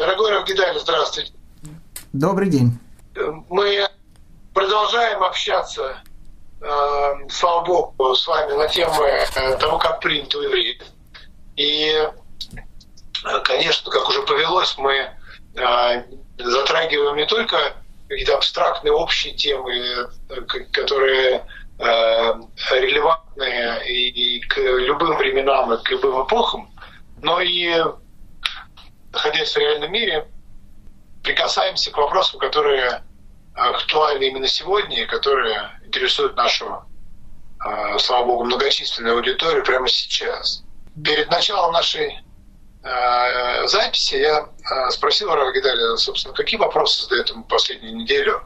Дорогой Равгидай, здравствуйте. Добрый день. Мы продолжаем общаться, э, слава богу, с вами на тему э, того, как принято у евреев. И, э, конечно, как уже повелось, мы э, затрагиваем не только какие-то абстрактные общие темы, э, которые э, релевантны и к любым временам, и к любым эпохам, но и, находясь в реальном мире, прикасаемся к вопросам, которые актуальны именно сегодня которые интересуют нашу, э, слава богу, многочисленную аудиторию прямо сейчас. Перед началом нашей э, записи я э, спросил Рава Гидаля, собственно, какие вопросы задает ему последнюю неделю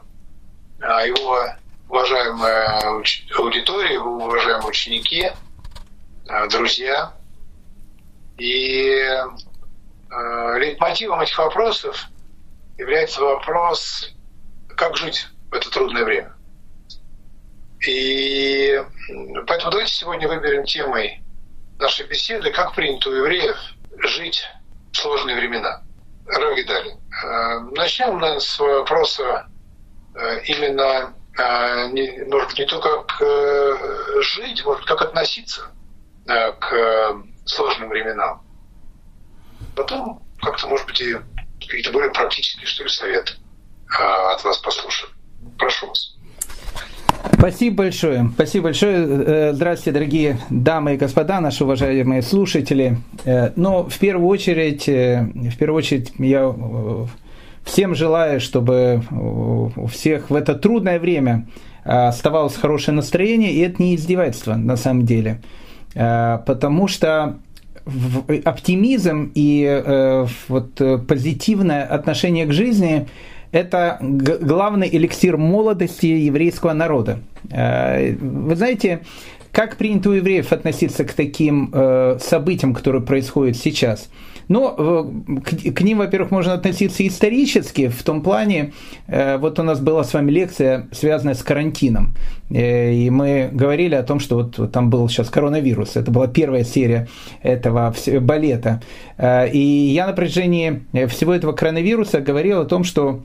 его уважаемая аудитория, его уважаемые ученики, друзья. И лейтмотивом этих вопросов является вопрос, как жить в это трудное время. И поэтому давайте сегодня выберем темой нашей беседы, как принято у евреев жить в сложные времена. Равгидали. Э, начнем, наверное, с вопроса э, именно, э, может быть, не только как жить, может как относиться к сложным временам. Потом как-то, может быть, и какие-то более практические, что ли, советы от вас послушаем. Прошу вас. Спасибо большое. Спасибо большое. Э, здравствуйте, дорогие дамы и господа, наши уважаемые слушатели. Э, но в первую очередь, э, в первую очередь я всем желаю, чтобы у всех в это трудное время оставалось хорошее настроение, и это не издевательство на самом деле. Потому что оптимизм и вот позитивное отношение к жизни – это главный эликсир молодости еврейского народа. Э, вы знаете, как принято у евреев относиться к таким э, событиям, которые происходят сейчас? Но ну, к, к ним, во-первых, можно относиться исторически, в том плане, э, вот у нас была с вами лекция, связанная с карантином, и мы говорили о том, что вот там был сейчас коронавирус, это была первая серия этого балета, и я на протяжении всего этого коронавируса говорил о том, что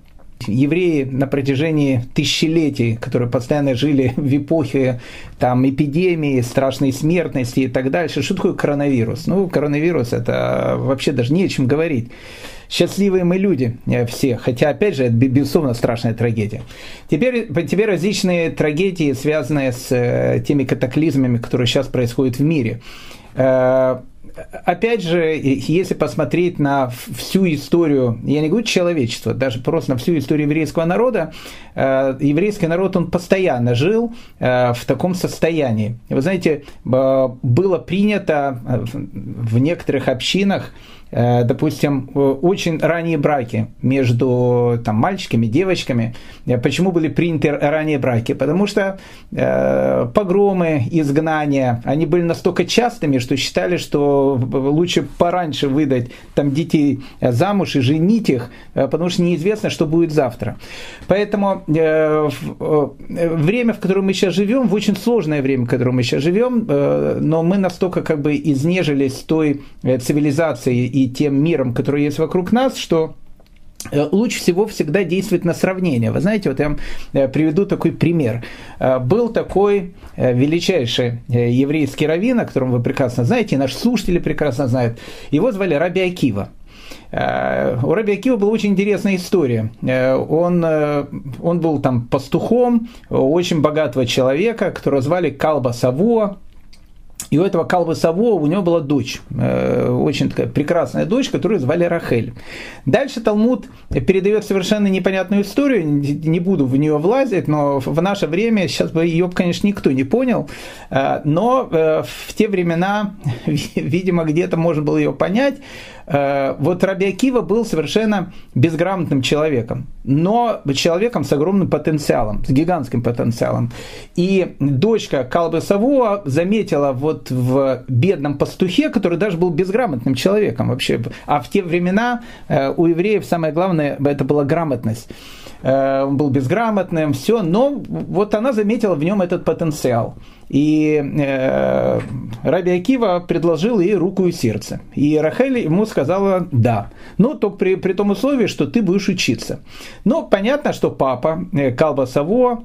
евреи на протяжении тысячелетий, которые постоянно жили в эпохе там, эпидемии, страшной смертности и так дальше. Что такое коронавирус? Ну, коронавирус – это вообще даже не о чем говорить. Счастливые мы люди э, все, хотя, опять же, это, безусловно, страшная трагедия. Теперь, теперь различные трагедии, связанные с э, теми катаклизмами, которые сейчас происходят в мире э, опять же, если посмотреть на всю историю, я не говорю человечества, даже просто на всю историю еврейского народа, э, еврейский народ, он постоянно жил э, в таком состоянии. Вы знаете, было принято в некоторых общинах Э, допустим, очень ранние браки между там, мальчиками, девочками. Э, почему были приняты ранние браки? Потому что э, погромы, изгнания, они были настолько частыми, что считали, что лучше пораньше выдать там, детей замуж и женить их, э, потому что неизвестно, что будет завтра. Поэтому э, время, в котором мы сейчас живем, в очень сложное время, в котором мы сейчас живем, э, но мы настолько как бы изнежились той цивилизацией и тем миром, который есть вокруг нас, что э, лучше всего всегда действовать на сравнение. Вы знаете, вот я вам э, приведу такой пример. Э, был такой величайший еврейский раввин, о котором вы прекрасно знаете, и наши слушатели прекрасно знают. Его звали Раби Акива. У Раби Акива была очень интересная история. Он, он был там пастухом очень богатого человека, которого звали Калба Савуа. И у этого Калбы Саво у него была дочь, э, очень такая прекрасная дочь, которую звали Рахель. Дальше Талмуд передает совершенно непонятную историю, не буду в нее влазить, но в наше время, сейчас бы ее, конечно, никто не понял, э, но э, в те времена, видимо, где-то можно было ее понять, вот Раби Акива был совершенно безграмотным человеком, но человеком с огромным потенциалом, с гигантским потенциалом. И дочка Калбы Савуа заметила вот в бедном пастухе, который даже был безграмотным человеком вообще. А в те времена э, у евреев самое главное это была грамотность э, он был безграмотным, все, но вот она заметила в нем этот потенциал. И э, Раби Акива предложил ей руку и сердце. И Рахель ему сказала «да». Но только при, при том условии, что ты будешь учиться. Но понятно, что папа э, Калба Савуа,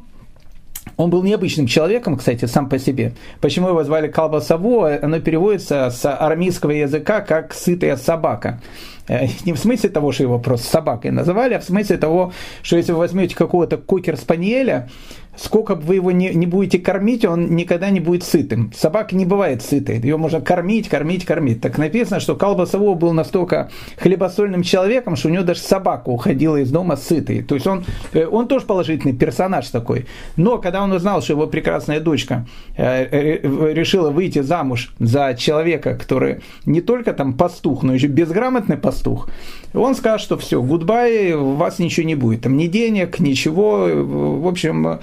он был необычным человеком, кстати, сам по себе. Почему его звали Калба Савуа? Оно переводится с арамейского языка как «сытая собака». Э, не в смысле того, что его просто собакой называли, а в смысле того, что если вы возьмете какого-то кокер-спаниеля, сколько бы вы его не, не будете кормить, он никогда не будет сытым. Собака не бывает сытой. Ее можно кормить, кормить, кормить. Так написано, что Калбасово был настолько хлебосольным человеком, что у него даже собака уходила из дома сытой. То есть он, э, он тоже положительный персонаж такой. Но когда он узнал, что его прекрасная дочка э, решила выйти замуж за человека, который не только там пастух, но еще безграмотный пастух. Он скажет, что все, гудбай, у вас ничего не будет. Там ни денег, ничего. В общем, э,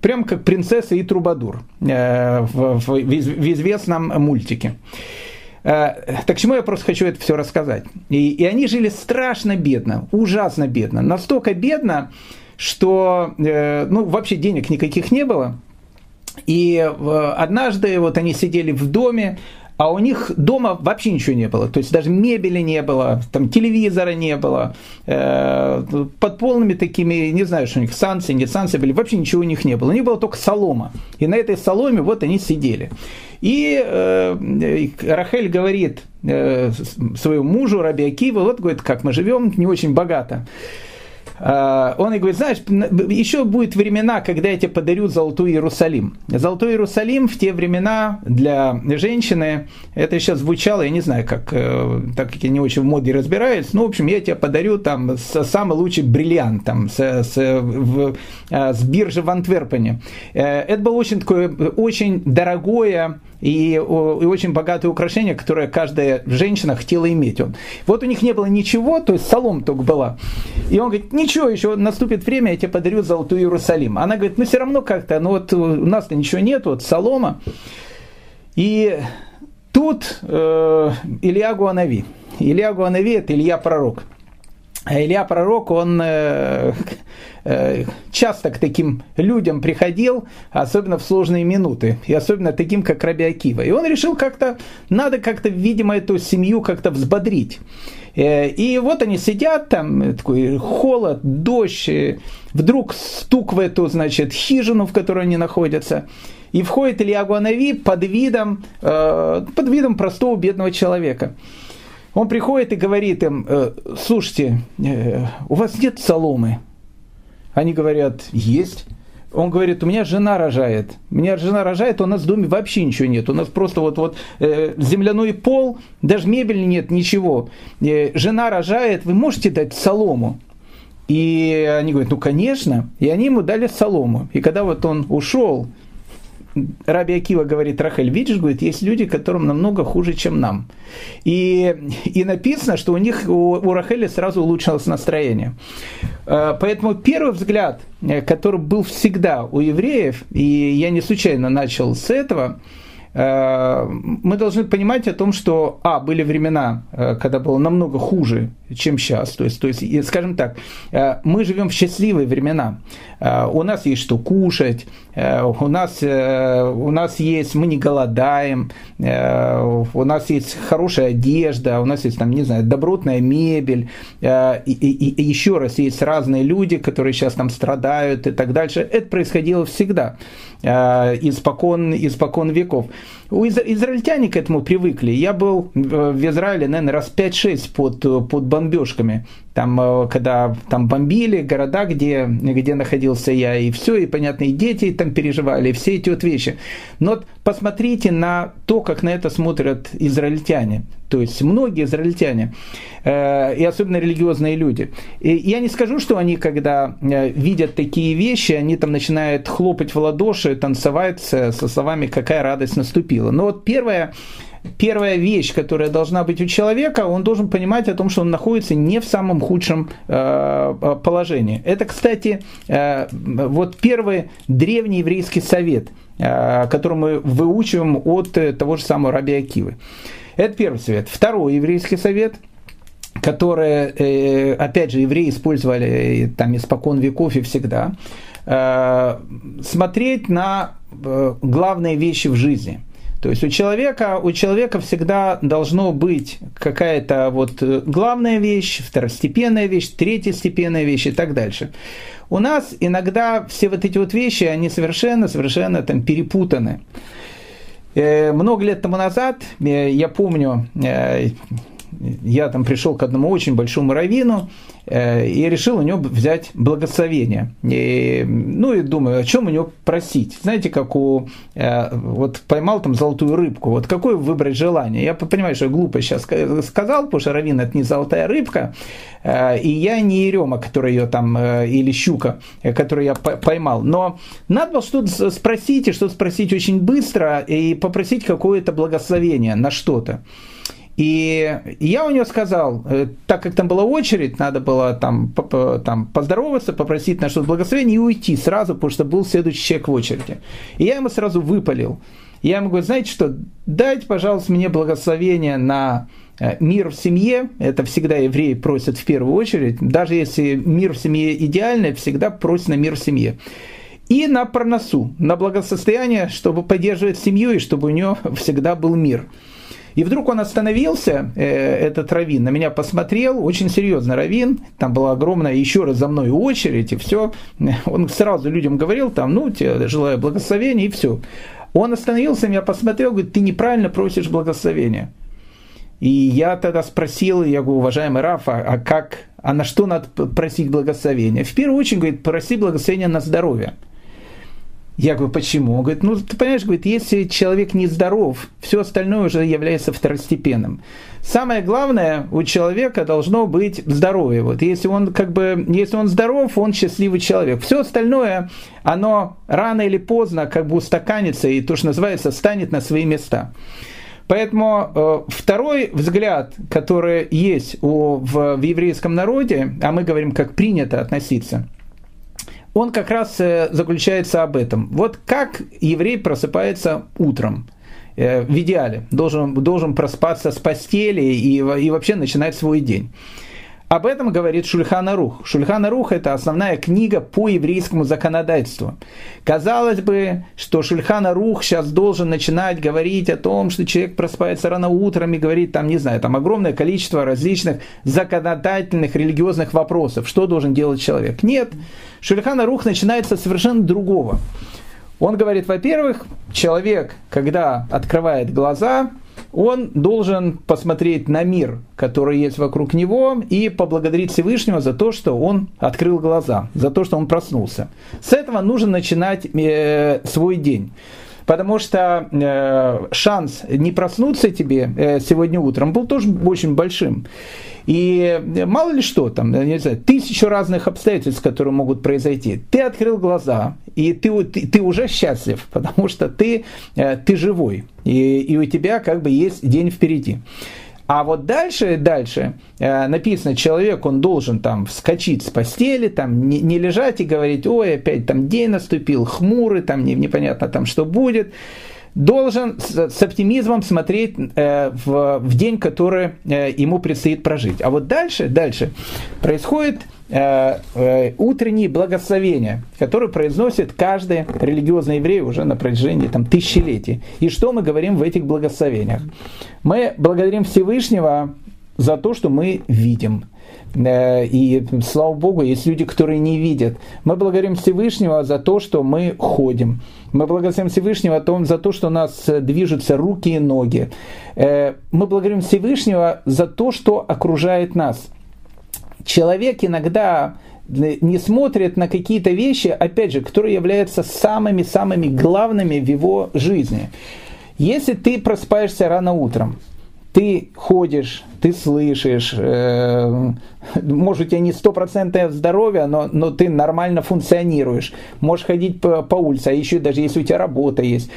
прям как принцесса и трубадур э, в, известном мультике. Э, так чему я просто хочу это все рассказать? И, и они жили страшно бедно, ужасно бедно. Настолько бедно, что ну, вообще денег никаких не было. И однажды вот они сидели в доме, а у них дома вообще ничего не было. То есть даже мебели не было, там телевизора не было. Э, под полными такими, не знаю, что у них санкции, не санкции были, вообще ничего у них не было. У них была только солома. И на этой соломе вот они сидели. И э, Рахель говорит э, своему мужу Раби Акива, вот говорит, как мы живем, не очень богато. А, он и говорит, знаешь, еще будут времена, когда я тебе подарю Золотой Иерусалим. Золотой Иерусалим в те времена для женщины, это сейчас звучало, я не знаю, как, э, так как я не очень в моде разбираюсь, ну, в общем, я тебе подарю там самый лучший бриллиант там, с, с, в, а, с биржи в Антверпене. Э, это было очень такое, очень дорогое и, и очень богатое украшение, которое каждая женщина хотела иметь. Он. Вот у них не было ничего, то есть солом только была. И он говорит, ничего, еще наступит время, я тебе подарю золотую Иерусалим. Она говорит, ну все равно как-то, ну вот у нас-то ничего нет, вот солома. И тут э, Илья Гуанави. Илья Гуанави – это Илья Пророк. А Илья Пророк, он э, э, часто к таким людям приходил, особенно в сложные минуты, и особенно таким, как Раби Акива. И он решил как-то, надо как-то, видимо, эту семью как-то взбодрить. Э, и вот они сидят там, такой холод, дождь, вдруг стук в эту, значит, хижину, в которой они находятся, и входит Илья Гуанави под видом, под видом простого бедного человека. Он приходит и говорит им, «Э, слушайте, э, у вас нет соломы? Они говорят, есть. Он говорит, у меня жена рожает. У меня жена рожает, у нас в доме вообще ничего нет. У нас просто вот, вот э, земляной пол, даже мебели нет, ничего. Жена рожает, вы можете дать солому? И они говорят, ну конечно. И они ему дали солому. И когда вот он ушел, Раби Акива говорит, Рахель, видишь, говорит, есть люди, которым намного хуже, чем нам. И, и написано, что у них, у, у Рахеля сразу улучшилось настроение. Э, поэтому первый взгляд, э, который был всегда у евреев, и я не случайно начал с этого, мы должны понимать о том, что, а, были времена, э, когда было намного хуже, чем сейчас. То есть, то есть скажем так, э, мы живем в счастливые времена. У нас есть что кушать, у нас, у нас есть, мы не голодаем, у нас есть хорошая одежда, у нас есть, там, не знаю, добротная мебель, и, и, и еще раз, есть разные люди, которые сейчас там страдают и так дальше. Это происходило всегда, испокон, испокон веков. Изра- израильтяне к этому привыкли. Я был в Израиле, наверное, раз 5-6 под, под бомбежками. Там, э, когда там бомбили города, где, где находился я, и все, и, понятно, и дети там переживали, и все эти вот вещи. Но вот посмотрите на то, как на это смотрят израильтяне. То есть многие израильтяне, э, и особенно религиозные люди. И я не скажу, что они, когда э, видят такие вещи, они там начинают хлопать в ладоши, танцевать со словами «какая радость наступила». Но вот первое, первая вещь, которая должна быть у человека, он должен понимать о том, что он находится не в самом худшем э, положении. Это, кстати, э, вот первый древний еврейский совет, э, который мы выучиваем от того же самого Раби Акивы. Это первый совет. Второй еврейский совет – которые, опять же, евреи использовали там испокон веков и всегда, смотреть на главные вещи в жизни – то есть у человека, у человека всегда должно быть какая-то вот э, главная вещь, второстепенная вещь, третьестепенная вещь и так дальше. У нас иногда все вот эти вот вещи, они совершенно, совершенно там перепутаны. Э, много лет тому назад, э, я помню, я там пришел к одному очень большому раввину э, и решил у него взять благословение. И, ну и думаю, о чем у него просить. Знаете, как у... Э, вот поймал там золотую рыбку, вот какое выбрать желание? Я понимаю, что глупо сейчас сказал, потому что раввин это не золотая рыбка, э, и я не ерема, который ее там, или щука, которую я поймал. Но надо было что-то спросить, и что-то спросить очень быстро, и попросить какое-то благословение на что-то. И я у него сказал, э, так как там была очередь, надо было там, там поздороваться, попросить на что-то благословение и уйти сразу, потому что был следующий человек в очереди. И я ему сразу выпалил. Я ему говорю, знаете что, дайте, пожалуйста, мне благословение на э, мир в семье, это всегда евреи просят в первую очередь, даже если мир в семье идеальный, всегда просят на мир в семье. И на проносу, на благосостояние, чтобы поддерживать семью и чтобы у него всегда был мир. И вдруг он остановился, э, этот раввин, на меня посмотрел, очень серьезно раввин, там была огромная еще раз за мной очередь, и все. Он сразу людям говорил, там, ну, тебе желаю благословения, и все. Он остановился, меня посмотрел, говорит, ты неправильно просишь благословения. И я тогда спросил, я говорю, уважаемый Рафа, а как, а на что надо просить благословения? В первую очередь, говорит, проси благословения на здоровье. Я говорю, почему? Он говорит, ну, ты понимаешь, говорит, если человек нездоров, все остальное уже является второстепенным. Самое главное у человека должно быть здоровье. Вот если он как бы, если он здоров, он счастливый человек. Все остальное, оно рано или поздно как бы устаканится и то, что называется, станет на свои места. Поэтому э, второй взгляд, который есть у, в, в еврейском народе, а мы говорим, как принято относиться – он как раз э, заключается об этом. Вот как еврей просыпается утром э, в идеале, должен, должен проспаться с постели и, и вообще начинать свой день. Об этом говорит Шульхана Рух. Шульхана Рух – это основная книга по еврейскому законодательству. Казалось бы, что Шульхана Рух сейчас должен начинать говорить о том, что человек просыпается рано утром и говорит, там, не знаю, там огромное количество различных законодательных, религиозных вопросов. Что должен делать человек? Нет. Шульхана Рух начинается совершенно другого. Он говорит, во-первых, человек, когда открывает глаза, он должен посмотреть на мир, который есть вокруг него, и поблагодарить Всевышнего за то, что он открыл глаза, за то, что он проснулся. С этого нужно начинать э, свой день. Потому что э, шанс не проснуться тебе э, сегодня утром был тоже очень большим. И мало ли что там, не знаю, тысячу разных обстоятельств, которые могут произойти. Ты открыл глаза, и ты, ты, ты уже счастлив, потому что ты, э, ты живой, и, и у тебя как бы есть день впереди. А вот дальше, дальше э, написано, человек, он должен там вскочить с постели, там не, не лежать и говорить, ой, опять там день наступил, хмурый, там не, непонятно там что будет должен с, с оптимизмом смотреть э, в, в день, который э, ему предстоит прожить. А вот дальше, дальше происходит э, э, утренние благословения, которые произносит каждый религиозный еврей уже на протяжении там, тысячелетий. И что мы говорим в этих благословениях? Мы благодарим Всевышнего за то, что мы видим. Э, и слава Богу, есть люди, которые не видят. Мы благодарим Всевышнего за то, что мы ходим. Мы благодарим Всевышнего за то, что у нас движутся руки и ноги. Э, мы благодарим Всевышнего за то, что окружает нас. Человек иногда не смотрит на какие-то вещи, опять же, которые являются самыми-самыми главными в его жизни. Если ты просыпаешься рано утром, ты ходишь, ты слышишь, э, может, у тебя не стопроцентное здоровье, но, но ты нормально функционируешь, можешь ходить по, по улице, а еще даже если у тебя работа есть.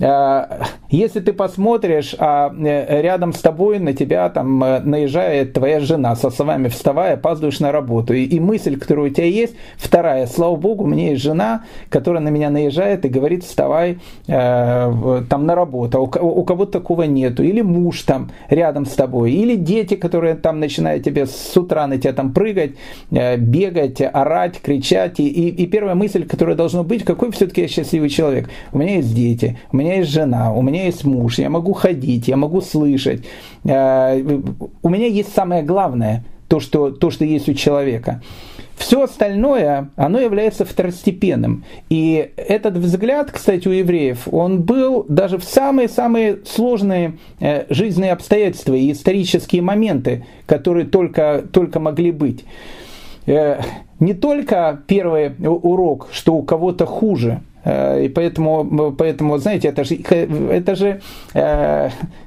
Э, если ты посмотришь, а э, рядом с тобой на тебя там э, наезжает твоя жена со словами «вставай, опаздываешь на работу», и, и мысль, которая у тебя есть, вторая, слава богу, у меня есть жена, которая на меня наезжает и говорит «вставай э, там на работу», а у, у кого-то такого нету, или муж там рядом с тобой, или дети, которые там начинают тебе с утра на тебя там прыгать, э, бегать, орать, кричать. И, и, и первая мысль, которая должна быть, какой все-таки я счастливый человек. У меня есть дети, у меня есть жена, у меня есть муж, я могу ходить, я могу слышать. Э, у меня есть самое главное, то, что, то, что есть у человека. Все остальное, оно является второстепенным. И этот взгляд, кстати, у евреев, он был даже в самые-самые сложные э, жизненные обстоятельства и исторические моменты, которые только, только могли быть. Э, не только первый урок, что у кого-то хуже, э, и поэтому, поэтому, знаете, это же, это же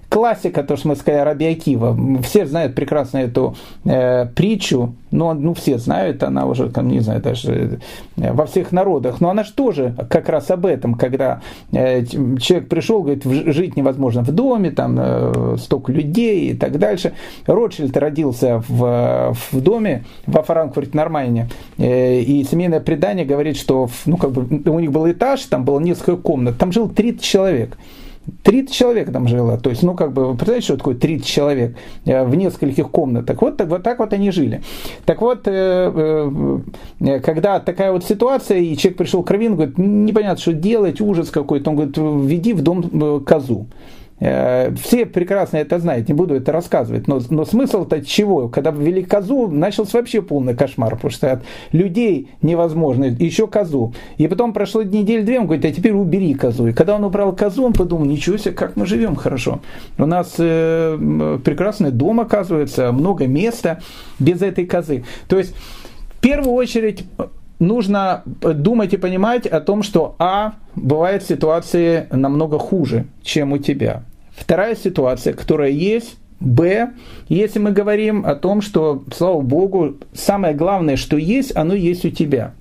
классика, то, что мы сказали, Раби Акива. Все знают прекрасно эту э, притчу, но ну, все знают, она уже, там, не знаю, даже э, во всех народах. Но она же тоже как раз об этом, когда э, человек пришел, говорит, жить невозможно в доме, там э, столько людей и так дальше. Ротшильд родился в, в доме во Франкфурте на Майне, э, и семейное предание говорит, что ну, как бы, у них был этаж, там было несколько комнат, там жил 30 человек. 30 человек там жило. То есть, ну, как бы, вы представляете, что такое 30 человек э, в нескольких комнатах? Вот, так, вот так вот они жили. Так вот, э, э, когда такая вот ситуация, и человек пришел к Равину, говорит, непонятно, что делать, ужас какой-то, он говорит, введи в дом козу. Э, все прекрасно это знают, не буду это рассказывать. Но, но смысл-то чего? Когда ввели козу, начался вообще полный кошмар, потому что от людей невозможно, еще козу. И потом прошло неделю-две, он говорит, а теперь убери козу. И когда он убрал козу, он подумал, ничего себе, как мы живем хорошо. У нас э, прекрасный дом, оказывается, много места без этой козы. То есть, в первую очередь, нужно думать и понимать о том, что А, бывают ситуации намного хуже, чем у тебя. Вторая ситуация, которая есть, Б, если мы говорим о том, что, слава Богу, самое главное, что есть, оно есть у тебя.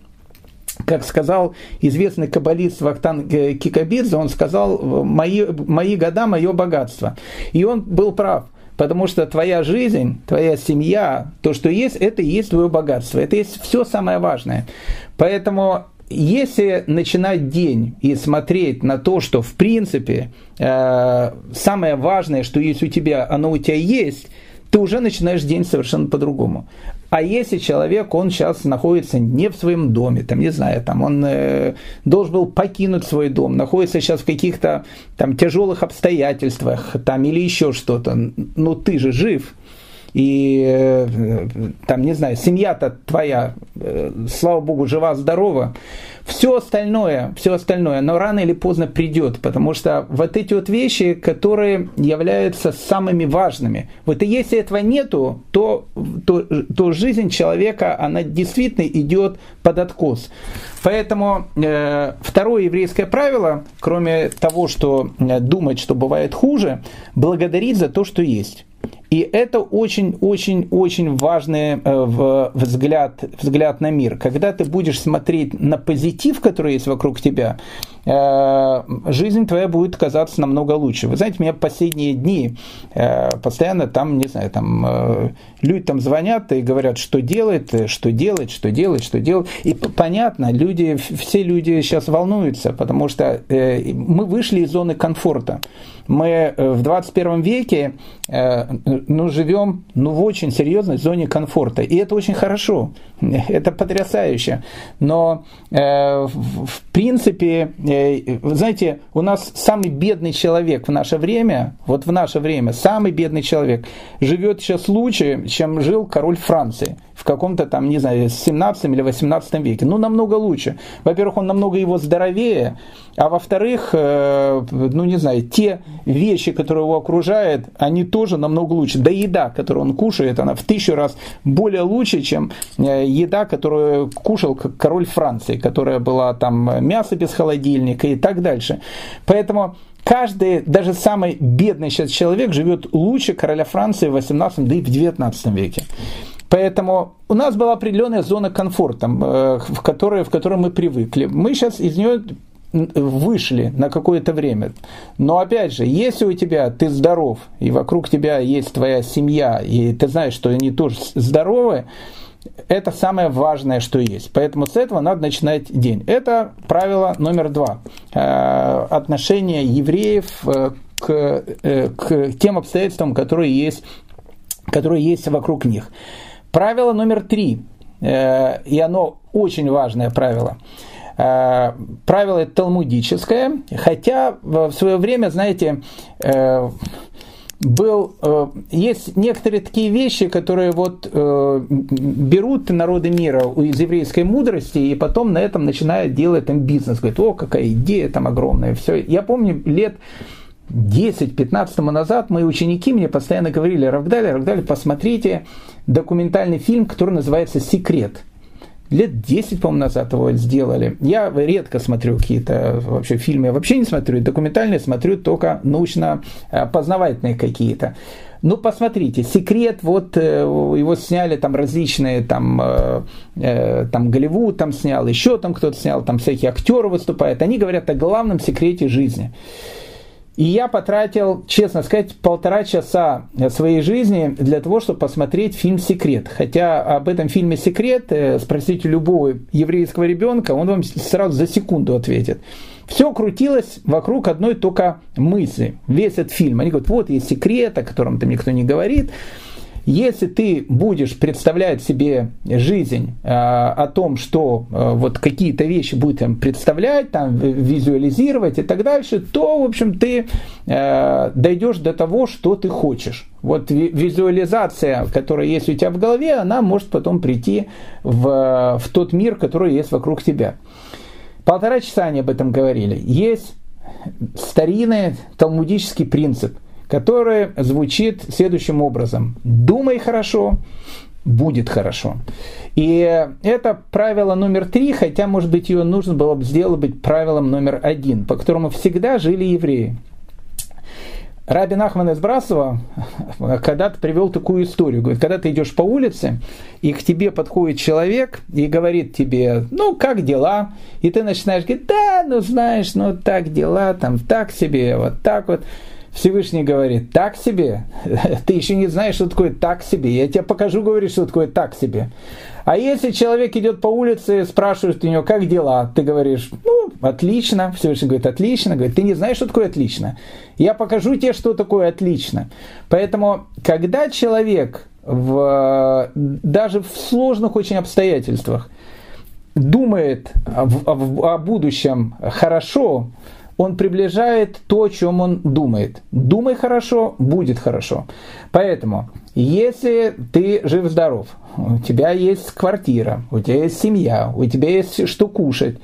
Как сказал известный каббалист Вахтан Кикабидзе, он сказал, мои, мои года, мое богатство. И он был прав. Потому что твоя жизнь, твоя семья, то, что есть, это и есть твое богатство. Это есть все самое важное. Поэтому если начинать день и смотреть на то, что в принципе э, самое важное, что есть у тебя, оно у тебя есть, ты уже начинаешь день совершенно по-другому. А если человек, он сейчас находится не в своем доме, там, не знаю, там, он э, должен был покинуть свой дом, находится сейчас в каких-то там тяжелых обстоятельствах, там, или еще что-то, ну ты же жив, и э, там, не знаю, семья-то твоя, э, слава богу, жива-здорова, все остальное, все остальное, но рано или поздно придет, потому что вот эти вот вещи, которые являются самыми важными. Вот и если этого нету, то, то, то жизнь человека, она действительно идет под откос. Поэтому э, второе еврейское правило, кроме того, что э, думать, что бывает хуже, благодарить за то, что есть. И это очень-очень-очень важный э, взгляд, взгляд на мир. Когда ты будешь смотреть на позитив, который есть вокруг тебя, жизнь твоя будет казаться намного лучше. Вы знаете, меня последние дни э, постоянно там, не знаю, там люди там звонят и говорят, что делать, что делать, что делать, что делать. И понятно, люди, все люди сейчас волнуются, потому что мы вышли из зоны комфорта. Мы в 21 веке ну, живем ну, в очень серьезной зоне комфорта. И это очень хорошо, это потрясающе. Но э, в, принципе, э, вы знаете, у нас самый бедный человек в наше время, вот в наше время, самый бедный человек живет сейчас лучше, чем жил король Франции в каком-то там, не знаю, 17 или 18 веке. Ну, намного лучше. Во-первых, он намного его здоровее, а во-вторых, э, ну, не знаю, те вещи, которые его окружают, они тоже намного лучше. Да еда, которую он кушает, она в тысячу раз более лучше, чем э, еда, которую кушал король Франции, которая была там мясо без холодильника и так дальше. Поэтому каждый, даже самый бедный сейчас человек живет лучше короля Франции в 18 да и в 19 веке. Поэтому у нас была определенная зона комфорта, э, в которой, в которой мы привыкли. Мы сейчас из нее вышли на какое-то время. Но опять же, если у тебя ты здоров, и вокруг тебя есть твоя семья, и ты знаешь, что они тоже здоровы, это самое важное, что есть. Поэтому с этого надо начинать день. Это правило номер два. Э, отношение евреев э, к, к тем обстоятельствам, которые есть которые есть вокруг них. Правило номер три, э, и оно очень важное правило. Э, правило это талмудическое, хотя в свое время, знаете, э, был, э, есть некоторые такие вещи, которые вот э, берут народы мира из еврейской мудрости и потом на этом начинают делать там бизнес. Говорят, о, какая идея там огромная. Все. Я помню лет 10-15 тому назад мои ученики мне постоянно говорили, Равдали, Равдали, посмотрите документальный фильм, который называется «Секрет» лет 10, по-моему, назад его сделали. Я редко смотрю какие-то вообще фильмы, я вообще не смотрю, документальные смотрю только научно-познавательные какие-то. Ну, посмотрите, секрет, вот э, его сняли там различные, там, э, э, там Голливуд там снял, еще там кто-то снял, там всякие актеры выступают. Они говорят о главном секрете жизни. И я потратил, честно сказать, полтора часа своей жизни для того, чтобы посмотреть фильм «Секрет». Хотя об этом фильме «Секрет» э, спросите любого еврейского ребенка, он вам сразу за секунду ответит. Все крутилось вокруг одной только мысли. Весь этот фильм. Они говорят, вот есть секрет, о котором там никто не говорит. Если ты будешь представлять себе жизнь э, о том, что э, вот какие-то вещи будешь там, представлять, там, визуализировать и так дальше, то, в общем, ты э, дойдешь до того, что ты хочешь. Вот визуализация, которая есть у тебя в голове, она может потом прийти в, в тот мир, который есть вокруг тебя. Полтора часа они об этом говорили. Есть старинный талмудический принцип – которое звучит следующим образом. Думай хорошо, будет хорошо. И это правило номер три, хотя, может быть, ее нужно было бы сделать быть правилом номер один, по которому всегда жили евреи. Рабин Ахман из Брасова когда-то привел такую историю. Говорит, когда ты идешь по улице, и к тебе подходит человек и говорит тебе, ну, как дела? И ты начинаешь говорить, да, ну, знаешь, ну, так дела, там, так себе, вот так вот. Всевышний говорит, так себе, ты еще не знаешь, что такое так себе, я тебе покажу, говорит, что такое так себе. А если человек идет по улице, спрашивает у него, как дела, ты говоришь, ну, отлично, Всевышний говорит, отлично, говорит, ты не знаешь, что такое отлично. Я покажу тебе, что такое отлично. Поэтому, когда человек в, даже в сложных очень обстоятельствах думает о, о, о будущем хорошо, он приближает то, о чем он думает. Думай хорошо, будет хорошо. Поэтому, если ты жив-здоров, у тебя есть квартира, у тебя есть семья, у тебя есть что кушать,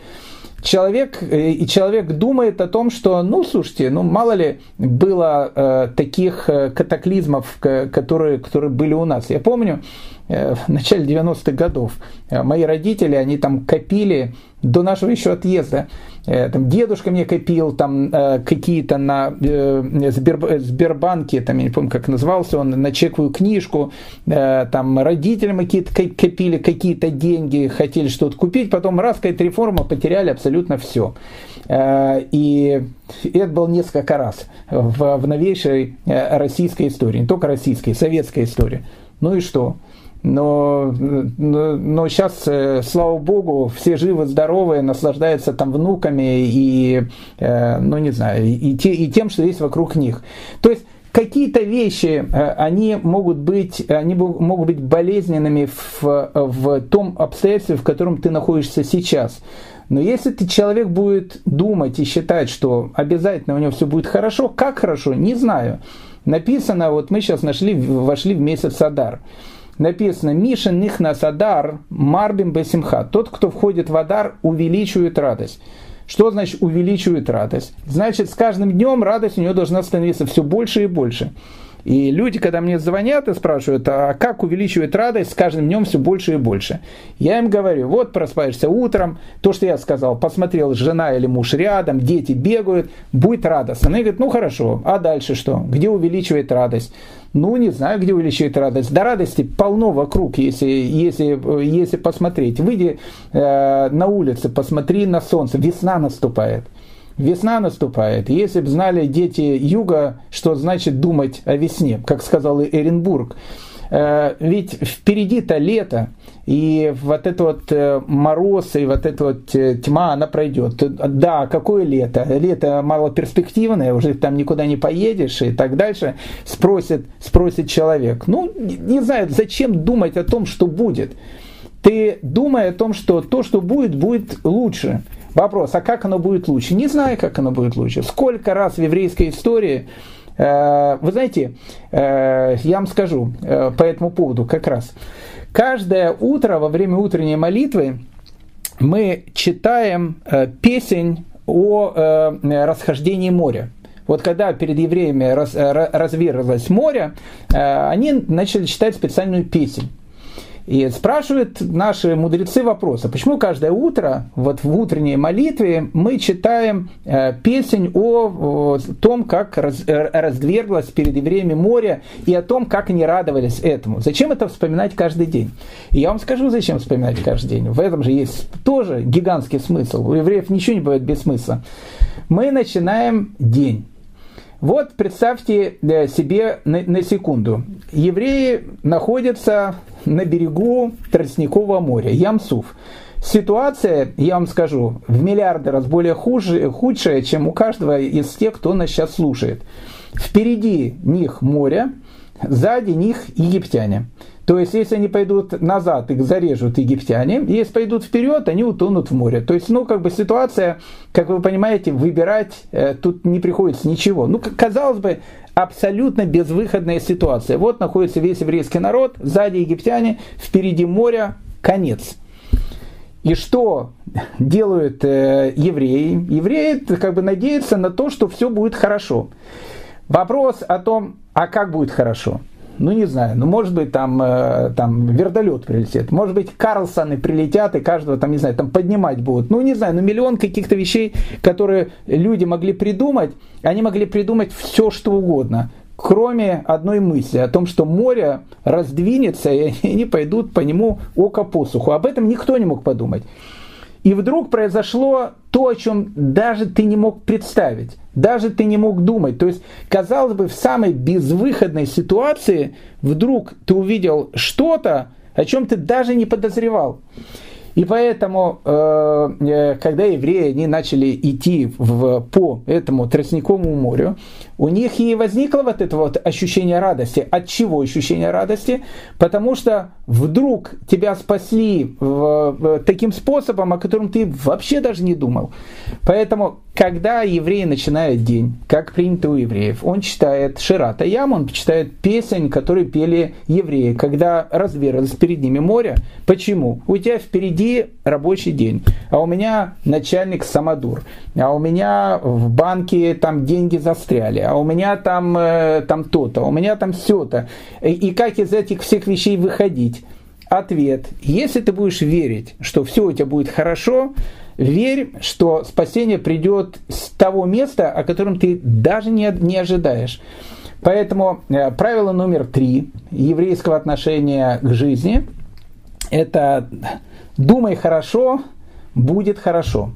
человек, э, и человек думает о том, что, ну, слушайте, ну, мало ли было э, таких э, катаклизмов, которые, которые были у нас. Я помню, э, в начале 90-х годов э, мои родители, они там копили до нашего еще отъезда там дедушка мне копил там э, какие-то на э, Сбер, Сбербанке, там я не помню, как назывался он, на чековую книжку, там родителям какие-то копили какие-то деньги, хотели что-то купить, потом раз какая-то реформа, потеряли абсолютно все. И это было несколько раз в, в новейшей российской истории, не только российской, советской истории. Ну и что? Но, но, но сейчас, э, слава богу, все живы, здоровы, наслаждаются там внуками и, э, ну не знаю, и, те, и тем, что есть вокруг них. То есть какие-то вещи, э, они могут быть, они могут быть болезненными в, в том обстоятельстве, в котором ты находишься сейчас. Но если ты человек будет думать и считать, что обязательно у него все будет хорошо, как хорошо, не знаю. Написано, вот мы сейчас нашли, вошли в месяц Адар написано «Миша нихнас адар марбим бесимха». Тот, кто входит в адар, увеличивает радость. Что значит увеличивает радость? Значит, с каждым днем радость у него должна становиться все больше и больше. И люди, когда мне звонят и спрашивают, а как увеличивает радость, с каждым днем все больше и больше. Я им говорю, вот просыпаешься утром, то, что я сказал, посмотрел, жена или муж рядом, дети бегают, будет радостно. Они говорят, ну хорошо, а дальше что? Где увеличивает радость? Ну, не знаю, где увеличивает радость. Да радости полно вокруг, если, если, если посмотреть. Выйди э, на улицу, посмотри на солнце, весна наступает. Весна наступает. Если бы знали дети юга, что значит думать о весне, как сказал Эренбург. Э, ведь впереди-то лето, и вот это вот э, мороз и вот эта вот э, тьма, она пройдет. Да, какое лето? Лето малоперспективное, уже там никуда не поедешь и так дальше, спросит, спросит человек. Ну, не знаю, зачем думать о том, что будет. Ты думай о том, что то, что будет, будет лучше. Вопрос, а как оно будет лучше? Не знаю, как оно будет лучше. Сколько раз в еврейской истории Э, вы знаете, э, я вам скажу э, по этому поводу как раз. Каждое утро во время утренней молитвы мы читаем песень о расхождении моря. Вот когда перед евреями раз, разверзлось море, они начали читать специальную песнь. И спрашивают наши мудрецы вопроса, почему каждое утро, вот в утренней молитве, мы читаем э, песнь о, о том, как раз, э, раздверглось перед евреями море, и о том, как они радовались этому. Зачем это вспоминать каждый день? И я вам скажу, зачем вспоминать каждый день. В этом же есть тоже гигантский смысл. У евреев ничего не бывает без смысла. Мы начинаем день. Вот представьте э, себе на, на секунду. Евреи находятся на берегу Тростникового моря, Ямсуф. Ситуация, я вам скажу, в миллиарды раз более хуже, худшая, чем у каждого из тех, кто нас сейчас слушает. Впереди них море, сзади них египтяне. То есть, если они пойдут назад, их зарежут египтяне, если пойдут вперед, они утонут в море. То есть, ну, как бы ситуация, как вы понимаете, выбирать э, тут не приходится ничего. Ну, казалось бы, абсолютно безвыходная ситуация. Вот находится весь еврейский народ, сзади египтяне, впереди море, конец. И что делают э, евреи? Евреи как бы надеются на то, что все будет хорошо. Вопрос о том, а как будет хорошо – ну не знаю, ну может быть там, э, там вертолет прилетит, может быть Карлсоны прилетят и каждого там, не знаю, там поднимать будут. Ну не знаю, ну миллион каких-то вещей, которые люди могли придумать, они могли придумать все, что угодно кроме одной мысли о том, что море раздвинется, и они пойдут по нему око посуху. Об этом никто не мог подумать. И вдруг произошло то, о чем даже ты не мог представить, даже ты не мог думать. То есть, казалось бы, в самой безвыходной ситуации вдруг ты увидел что-то, о чем ты даже не подозревал. И поэтому, э, э, когда евреи они начали идти в, по этому Тростниковому морю, у них и возникло вот это вот ощущение радости. От чего ощущение радости? Потому что вдруг тебя спасли в, в, таким способом, о котором ты вообще даже не думал. Поэтому, когда еврей начинает день, как принято у евреев, он читает Ширата Ям, он читает песень, которую пели евреи, когда разверзлось перед ними море. Почему? У тебя впереди рабочий день, а у меня начальник самодур, а у меня в банке там деньги застряли, а у меня там, э, там то-то, у меня там все-то. И как из этих всех вещей выходить? Ответ. Если ты будешь верить, что все у тебя будет хорошо, верь, что спасение придет с того места, о котором ты даже не, не ожидаешь. Поэтому э, правило номер три еврейского отношения к жизни – это думай хорошо, будет хорошо.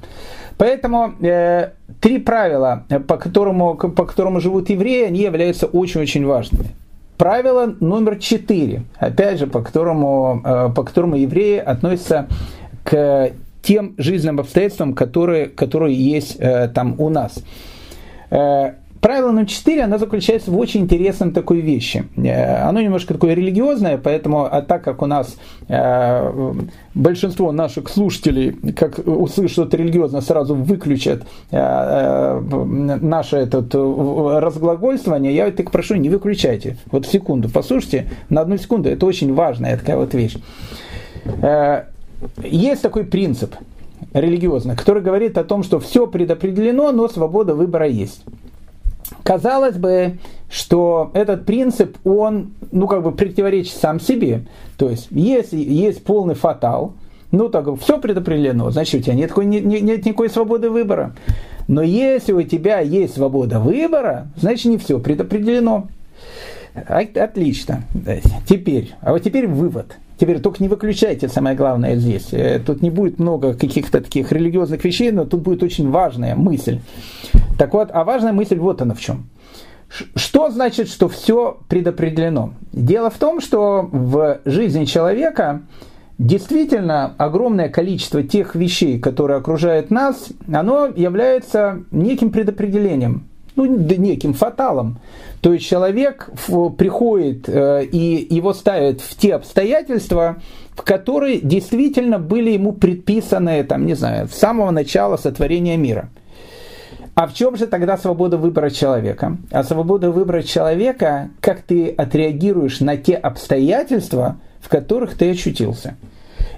Поэтому э, три правила, по которому, по которому живут евреи, они являются очень-очень важными. Правило номер четыре, опять же, по которому, э, по которому евреи относятся к тем жизненным обстоятельствам, которые, которые есть э, там у нас. Э, Правило номер четыре, оно заключается в очень интересном такой вещи. Э, оно немножко такое религиозное, поэтому, а так как у нас э, большинство наших слушателей, как услышат что-то религиозное, сразу выключат э, э, наше этот, разглагольствование, я так прошу, не выключайте. Вот секунду, послушайте, на одну секунду, это очень важная такая вот вещь. Э, есть такой принцип религиозный, который говорит о том, что все предопределено, но свобода выбора есть. Казалось бы, что этот принцип, он, ну, как бы противоречит сам себе. То есть, если есть полный фатал, ну, так все предопределено, значит, у тебя нет, нет, нет никакой свободы выбора. Но если у тебя есть свобода выбора, значит, не все предопределено. Отлично. Теперь, а вот теперь вывод. Теперь только не выключайте, самое главное здесь. Э, тут не будет много каких-то таких религиозных вещей, но тут будет очень важная мысль. Так вот, а важная мысль вот она в чем. Что значит, что все предопределено? Дело в том, что в жизни человека действительно огромное количество тех вещей, которые окружают нас, оно является неким предопределением, ну, неким фаталом. То есть человек приходит э, и его ставят в те обстоятельства, в которые действительно были ему предписаны, там, не знаю, с самого начала сотворения мира. А в чем же тогда свобода выбора человека? А свобода выбора человека, как ты отреагируешь на те обстоятельства, в которых ты очутился.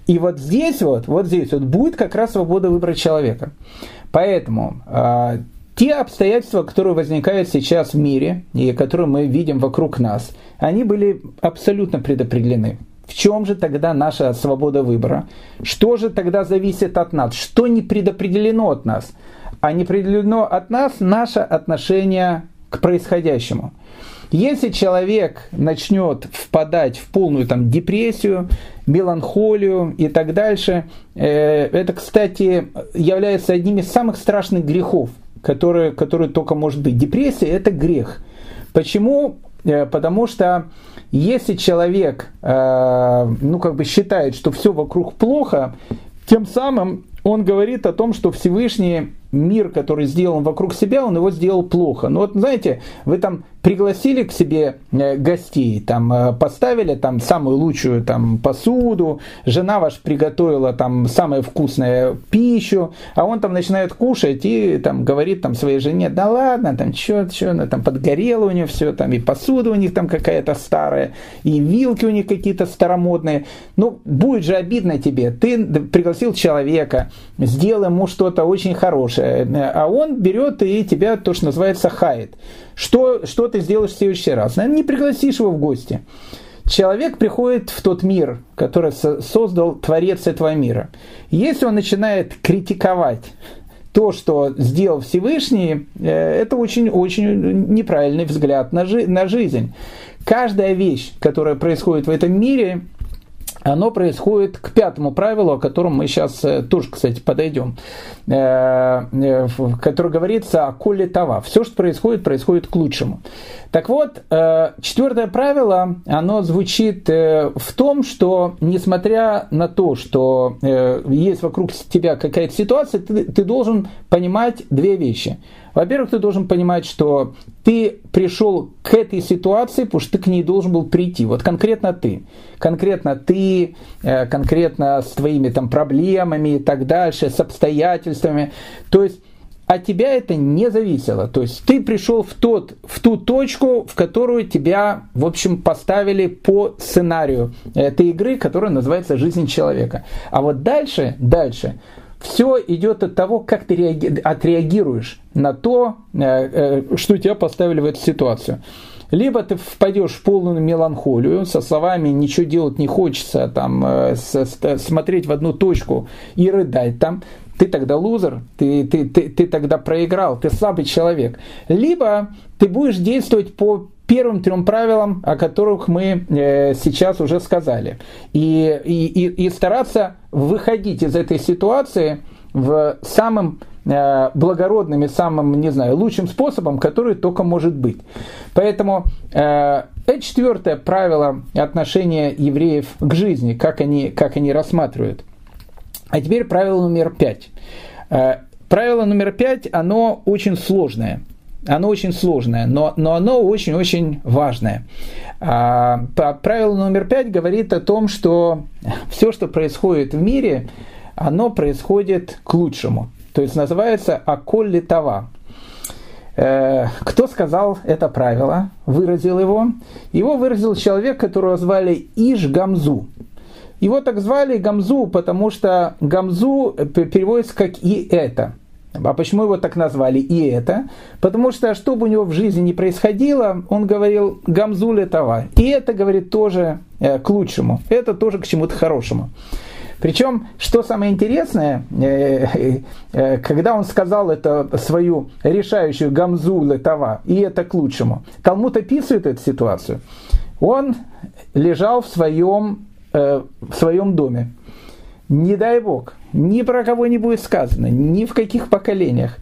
И вот здесь вот, вот здесь вот будет как раз свобода выбора человека. Поэтому э, те обстоятельства, которые возникают сейчас в мире и которые мы видим вокруг нас, они были абсолютно предопределены. В чем же тогда наша свобода выбора? Что же тогда зависит от нас? Что не предопределено от нас? А не предопределено от нас наше отношение к происходящему. Если человек начнет впадать в полную там, депрессию, меланхолию и так дальше, э, это, кстати, является одним из самых страшных грехов – который, который только может быть. Депрессия – это грех. Почему? Э, потому что если человек э, ну, как бы считает, что все вокруг плохо, тем самым он говорит о том, что Всевышний мир, который сделан вокруг себя, он его сделал плохо. Ну вот, знаете, вы там пригласили к себе э, гостей, там э, поставили там самую лучшую там посуду, жена ваша приготовила там самую вкусную пищу, а он там начинает кушать и там говорит там своей жене, да ладно, там что, что, ну, там подгорело у нее все, там и посуда у них там какая-то старая, и вилки у них какие-то старомодные. Ну, будет же обидно тебе. Ты пригласил человека, сделал ему что-то очень хорошее, а он берет и тебя то, что называется, хает. Что, что ты сделаешь в следующий раз? Наверное, не пригласишь его в гости. Человек приходит в тот мир, который создал Творец этого мира. Если он начинает критиковать то, что сделал Всевышний, э, это очень-очень неправильный взгляд на, жи- на жизнь. Каждая вещь, которая происходит в этом мире, оно происходит к пятому правилу, о котором мы сейчас э, тоже, кстати, подойдем, э, э, в котором говорится о коле това. Все, что происходит, происходит к лучшему. Так вот, четвертое правило, оно звучит в том, что несмотря на то, что есть вокруг тебя какая-то ситуация, ты, ты должен понимать две вещи – во-первых, ты должен понимать, что ты пришел к этой ситуации, потому что ты к ней должен был прийти. Вот конкретно ты. Конкретно ты, э, конкретно с твоими там проблемами и так дальше, с обстоятельствами. То есть от тебя это не зависело. То есть ты пришел в, тот, в ту точку, в которую тебя, в общем, поставили по сценарию этой игры, которая называется «Жизнь человека». А вот дальше, дальше все идет от того, как ты отреагируешь на то, э, э, что тебя поставили в эту ситуацию. Либо ты впадешь в полную меланхолию, со словами ничего делать не хочется, там, э, смотреть в одну точку и рыдать там, ты тогда лузер, ты, ты, ты, ты тогда проиграл, ты слабый человек. Либо ты будешь действовать по первым трем правилам, о которых мы э, сейчас уже сказали. И, и, и стараться выходить из этой ситуации в самым э, благородным и самым, не знаю, лучшим способом, который только может быть. Поэтому э, это четвертое правило отношения евреев к жизни, как они, как они рассматривают. А теперь правило номер пять. Правило номер пять, оно очень сложное – оно очень сложное, но, но оно очень-очень важное. А, правило номер пять говорит о том, что все, что происходит в мире, оно происходит к лучшему. То есть называется «аколь литова». Э, кто сказал это правило, выразил его? Его выразил человек, которого звали Иш Гамзу. Его так звали Гамзу, потому что Гамзу переводится как «и это». А почему его так назвали? И это. Потому что, что бы у него в жизни не происходило, он говорил «гамзуле това». И это, говорит, тоже э, к лучшему. Это тоже к чему-то хорошему. Причем, что самое интересное, э, э, когда он сказал это свою решающую гамзу летова, и это к лучшему, Талмуд описывает эту ситуацию. Он лежал в своем, в своем доме. Не дай бог, ни про кого не будет сказано, ни в каких поколениях,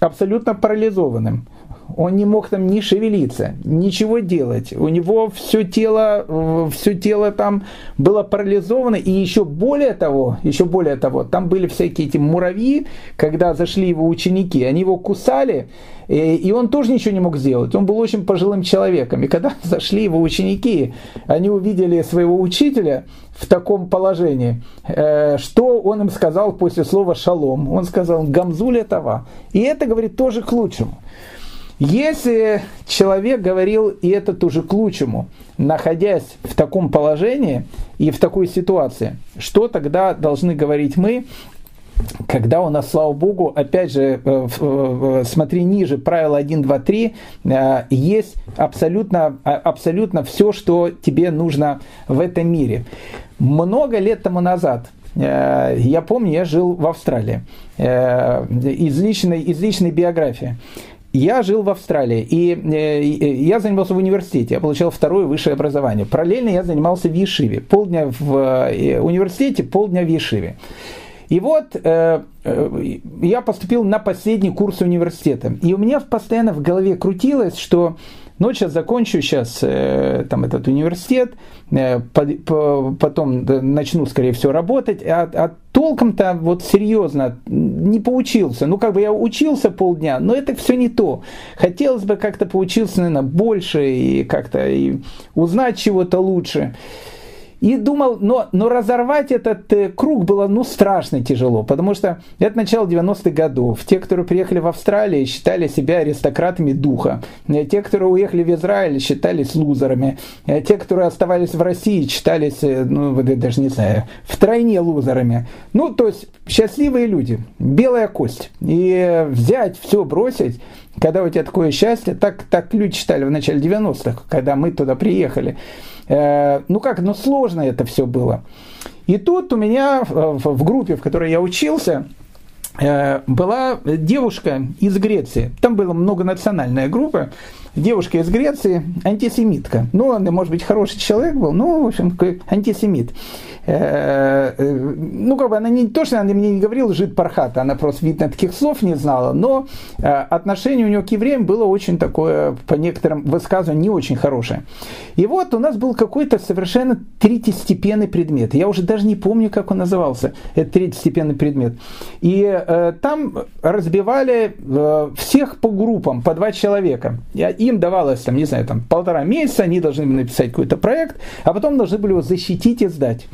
абсолютно парализованным. Он не мог там ни шевелиться, ничего делать. У него все тело, все тело там было парализовано. И еще более того, еще более того, там были всякие эти муравьи, когда зашли его ученики, они его кусали, и он тоже ничего не мог сделать. Он был очень пожилым человеком. И когда зашли его ученики, они увидели своего учителя в таком положении. Э, что он им сказал после слова «шалом»? Он сказал «гамзуля това». И это, говорит, тоже к лучшему. Если человек говорил, и это тоже к лучшему, находясь в таком положении и в такой ситуации, что тогда должны говорить мы, когда у нас, слава богу, опять же, э, смотри ниже, правило 1, 2, 3, есть абсолютно, а, абсолютно все, что тебе нужно в этом мире. Много лет тому назад э, я помню, я жил в Австралии. Э, из личной, из личной биографии. Я жил в Австралии, и я занимался в университете, я получал второе высшее образование. Параллельно я занимался в Ешиве. Полдня в университете, полдня в Ешиве. И вот э, э, я поступил на последний курс университета. И у меня постоянно в голове крутилось, что ну, сейчас закончу сейчас э, там этот университет, э, по, по, потом начну, скорее всего, работать, а, а толком-то вот серьезно не поучился. Ну, как бы я учился полдня, но это все не то. Хотелось бы как-то поучиться, наверное, больше и как-то и узнать чего-то лучше. И думал, но, но разорвать этот э, круг было ну страшно тяжело, потому что это начало 90-х годов. Те, которые приехали в Австралию, считали себя аристократами духа. Э, те, которые уехали в Израиль, считались лузерами. Э, те, которые оставались в России, считались, ну, даже не знаю, втройне лузерами. Ну, то есть счастливые люди, белая кость. И взять, все бросить, когда у тебя такое счастье, так, так люди считали в начале 90-х, когда мы туда приехали. Э, ну как, ну сложно это все было. И тут у меня в группе, в которой я учился, э, была девушка из Греции. Там была многонациональная группа. Девушка из Греции, антисемитка. Ну, он, может быть, хороший человек был, но, в общем, антисемит. Э, э, ну, как бы она не то, что она мне не говорила жид пархата, она просто, видно, таких слов не знала, но э, отношение у нее к евреям было очень такое, по некоторым высказываниям, не очень хорошее. И вот у нас был какой-то совершенно третьестепенный предмет. Я уже даже не помню, как он назывался, этот третьестепенный предмет. И э, там разбивали э, всех по группам, по два человека. И им давалось, там, не знаю, там, полтора месяца, они должны были написать какой-то проект, а потом должны были его защитить и сдать.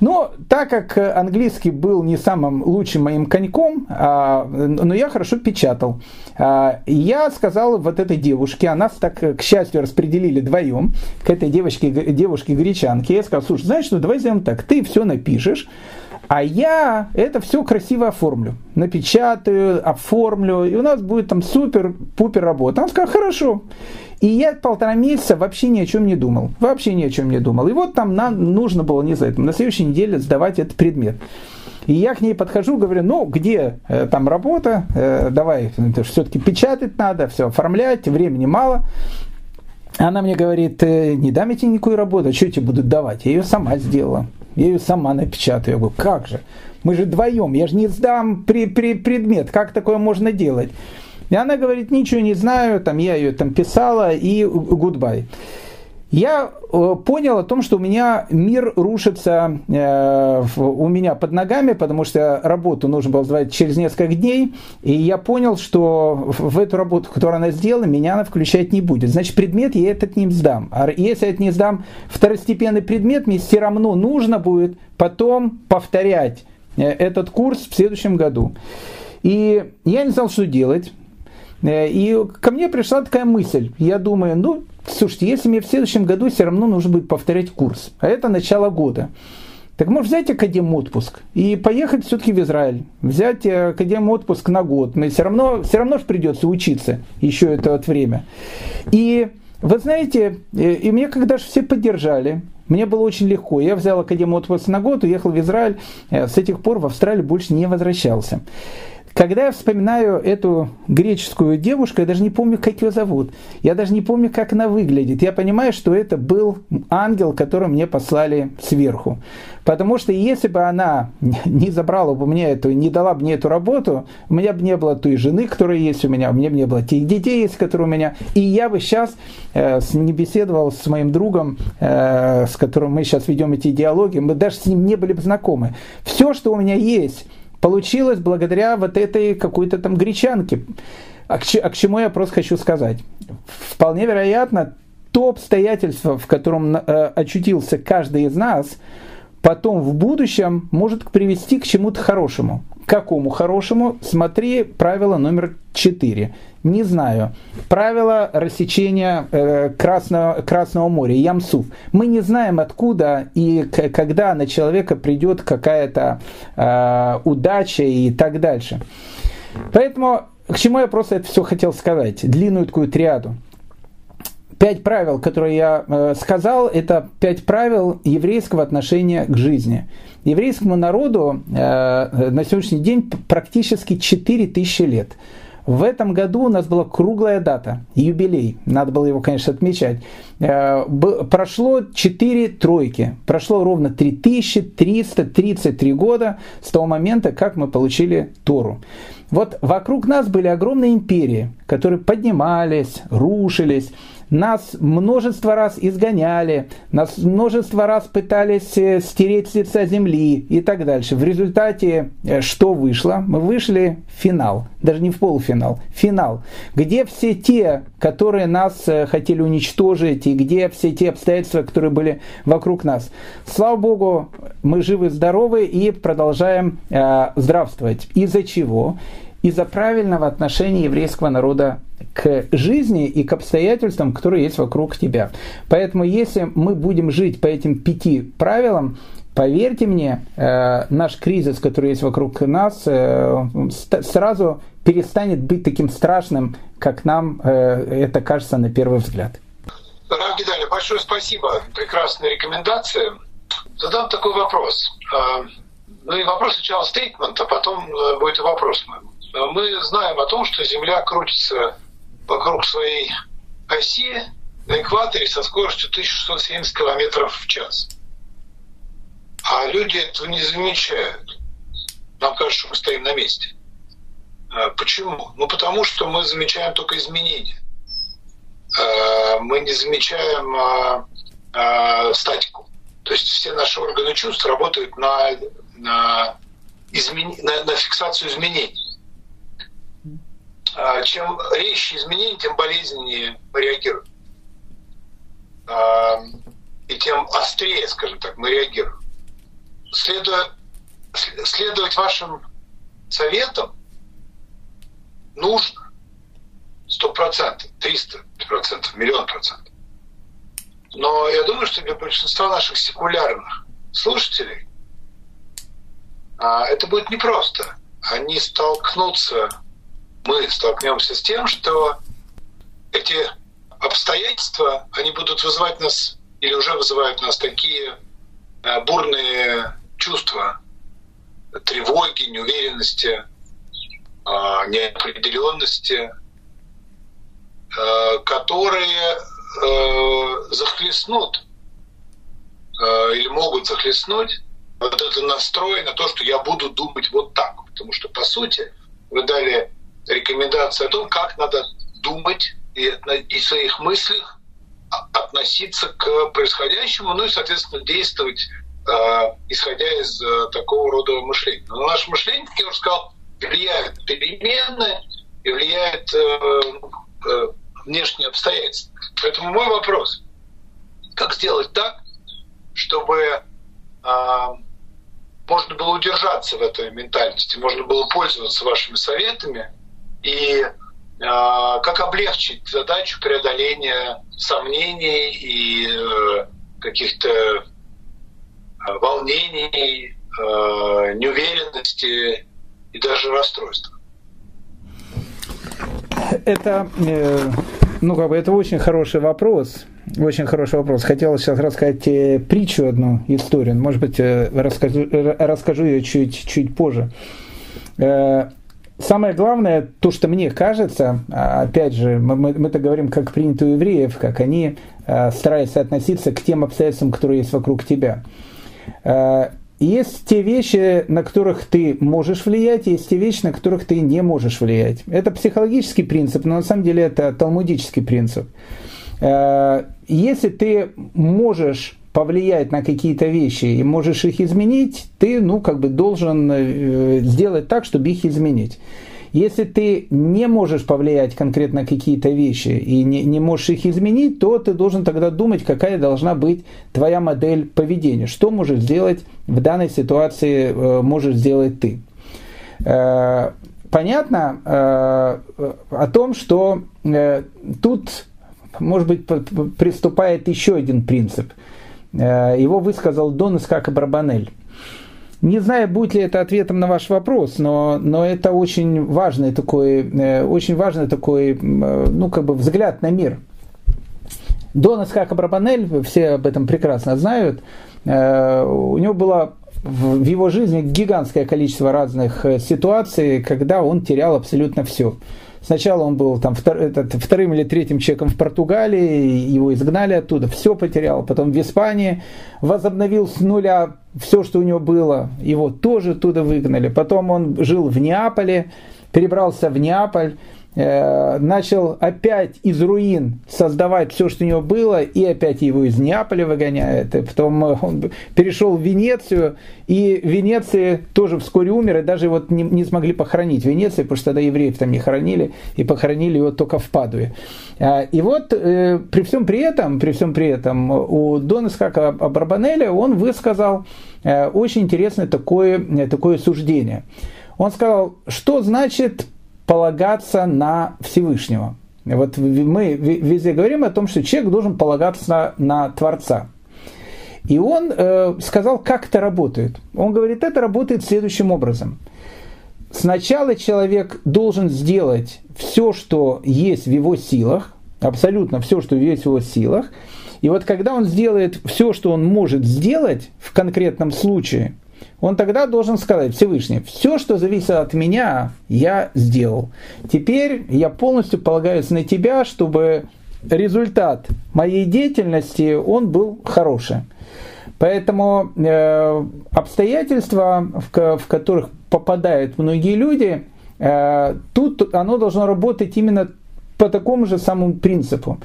Но так как английский был не самым лучшим моим коньком, а, но я хорошо печатал, а, я сказал вот этой девушке, а нас так, к счастью, распределили вдвоем, к этой девочке, девушке гречанке, я сказал, слушай, знаешь что, давай сделаем так, ты все напишешь, а я это все красиво оформлю. Напечатаю, оформлю, и у нас будет там супер-пупер работа. Он сказал, хорошо. И я полтора месяца вообще ни о чем не думал. Вообще ни о чем не думал. И вот там нам нужно было, не знаю, на следующей неделе сдавать этот предмет. И я к ней подхожу, говорю, ну, где э, там работа, э, давай, все-таки печатать надо, все оформлять, времени мало. Она мне говорит, э, не дам я тебе никакую работу, что тебе будут давать? Я ее сама сделала я ее сама напечатаю. Я говорю, как же? Мы же вдвоем, я же не сдам при, при, предмет, как такое можно делать? И она говорит, ничего не знаю, там я ее там писала и гудбай я э, понял о том, что у меня мир рушится э, у меня под ногами, потому что работу нужно было сдавать через несколько дней, и я понял, что в эту работу, которую она сделала, меня она включать не будет. Значит, предмет я этот не сдам. А если я это не сдам, второстепенный предмет мне все равно нужно будет потом повторять э, этот курс в следующем году. И я не знал, что делать. И ко мне пришла такая мысль. Я думаю, ну, слушайте, если мне в следующем году все равно нужно будет повторять курс, а это начало года, так может взять академ отпуск и поехать все-таки в Израиль, взять академ отпуск на год. Мне все равно, все равно же придется учиться еще это вот время. И вы знаете, э, и мне когда же все поддержали, мне было очень легко. Я взял академ отпуск на год, уехал в Израиль, э, с этих пор в Австралию больше не возвращался. Когда я вспоминаю эту греческую девушку, я даже не помню, как ее зовут. Я даже не помню, как она выглядит. Я понимаю, что это был ангел, который мне послали сверху. Потому что если бы она не забрала бы мне эту, не дала бы мне эту работу, у меня бы не было той жены, которая есть у меня, у меня бы не было тех детей, есть, которые у меня. И я бы сейчас э, не беседовал с моим другом, э, с которым мы сейчас ведем эти диалоги, мы даже с ним не были бы знакомы. Все, что у меня есть, получилось благодаря вот этой какой-то там гречанке. А к, а к чему я просто хочу сказать? Вполне вероятно, то обстоятельство, в котором э, очутился каждый из нас, потом в будущем может привести к чему-то хорошему. Какому хорошему? Смотри правило номер 4. Не знаю. Правило рассечения э, Красного, Красного моря, Ямсуф. Мы не знаем, откуда и когда на человека придет какая-то э, удача и так дальше. Поэтому к чему я просто это все хотел сказать? Длинную такую триаду пять правил, которые я э, сказал, это пять правил еврейского отношения к жизни. Еврейскому народу э, на сегодняшний день практически 4000 лет. В этом году у нас была круглая дата, юбилей, надо было его, конечно, отмечать. Э, прошло 4 тройки, прошло ровно 3333 года с того момента, как мы получили Тору. Вот вокруг нас были огромные империи, которые поднимались, рушились, нас множество раз изгоняли, нас множество раз пытались э, стереть с лица земли и так дальше. В результате э, что вышло? Мы вышли в финал, даже не в полуфинал, финал, где все те, которые нас э, хотели уничтожить, и где все те обстоятельства, которые были вокруг нас. Слава Богу, мы живы, здоровы и продолжаем э, здравствовать. Из-за чего? Из-за правильного отношения еврейского народа к жизни и к обстоятельствам, которые есть вокруг тебя. Поэтому если мы будем жить по этим пяти правилам, поверьте мне, э, наш кризис, который есть вокруг нас, э, сразу перестанет быть таким страшным, как нам э, это кажется на первый взгляд. Рав большое спасибо. Прекрасная рекомендация. Задам такой вопрос. Ну и вопрос сначала стейтмент, а потом будет и вопрос Мы знаем о том, что Земля крутится вокруг своей оси на экваторе со скоростью 1670 км в час. А люди этого не замечают. Нам кажется, что мы стоим на месте. А почему? Ну, потому что мы замечаем только изменения. А, мы не замечаем а, статику. То есть все наши органы чувств работают на, на, измен... на, на фиксацию изменений. А, чем резче изменения, тем болезненнее мы реагируем. А, и тем острее, скажем так, мы реагируем. Следуя, следовать вашим советам нужно сто процентов, триста процентов, миллион процентов. Но я думаю, что для большинства наших секулярных слушателей а, это будет непросто. Они столкнутся мы столкнемся с тем, что эти обстоятельства, они будут вызывать нас или уже вызывают нас такие э, бурные чувства тревоги, неуверенности, а, неопределенности, э, которые э, захлестнут или могут захлестнуть вот этот настрой на то, что я буду думать вот так. Потому что, по сути, вы дали рекомендации о том, как надо думать и, и в своих мыслях относиться к происходящему, ну и, соответственно, действовать, э, исходя из э, такого рода мышления. Но наше мышление, как я уже сказал, влияет переменные и влияет э, э, внешние обстоятельства. Поэтому мой вопрос, как сделать так, чтобы э, можно было удержаться в этой ментальности, можно было пользоваться вашими советами, и э, как облегчить задачу преодоления сомнений и э, каких-то э, волнений, э, неуверенности и даже расстройств. Это, э, ну, как бы, это очень хороший вопрос. Очень хороший вопрос. Хотел сейчас рассказать притчу одну, историю. Может быть, э, расскажу, расскажу ее чуть, чуть позже самое главное, то, что мне кажется, а, опять же, мы, это говорим как принято у евреев, как они а, стараются относиться к тем обстоятельствам, которые есть вокруг тебя. Есть те вещи, на которых ты можешь влиять, есть те вещи, на которых ты не можешь влиять. Это психологический принцип, но на самом деле это талмудический принцип. Если ты можешь повлиять на какие-то вещи и можешь их изменить, ты, ну, как бы должен э, сделать так, чтобы их изменить. Если ты не можешь повлиять конкретно какие-то вещи и не, не можешь их изменить, то ты должен тогда думать, какая должна быть твоя модель поведения. Что можешь сделать в данной ситуации, э, можешь сделать ты. Э, понятно о том, что тут, может быть, приступает еще один принцип – его высказал Дон Искака Барбанель. Не знаю, будет ли это ответом на ваш вопрос, но, но это очень важный такой, э, очень важный такой, э, ну, как бы взгляд на мир. Дон Искака Барбанель, все об этом прекрасно знают, у него было в его жизни гигантское количество разных ситуаций, когда он терял абсолютно все. Сначала он был там втор, этот, вторым или третьим человеком в Португалии, его изгнали оттуда, все потерял. Потом в Испании возобновил с нуля все, что у него было, его тоже оттуда выгнали. Потом он жил в Неаполе, перебрался в Неаполь, начал опять из руин создавать все, что у него было, и опять его из Неаполя выгоняет. И потом э, он перешел в Венецию, и в Венеции тоже вскоре умер, и даже вот не, не смогли похоронить в Венеции, потому что тогда евреев там не хоронили, и похоронили его только в Падуе. Э, и вот при всем при этом, при всем при этом у Дона Исхака Барбанеля он высказал очень интересное такое, такое суждение. Он сказал, что значит полагаться на Всевышнего. Вот мы везде говорим о том, что человек должен полагаться на, Творца. И он э, сказал, как это работает. Он говорит, это работает следующим образом. Сначала человек должен сделать все, что есть в его силах, абсолютно все, что есть в его силах. И вот когда он сделает все, что он может сделать в конкретном случае – он тогда должен сказать, Всевышний, все, что зависит от меня, я сделал. Теперь я полностью полагаюсь на тебя, чтобы результат моей деятельности, он был хороший. Поэтому э, обстоятельства, в, в которых попадают многие люди, э, тут оно должно работать именно по такому же самому принципу.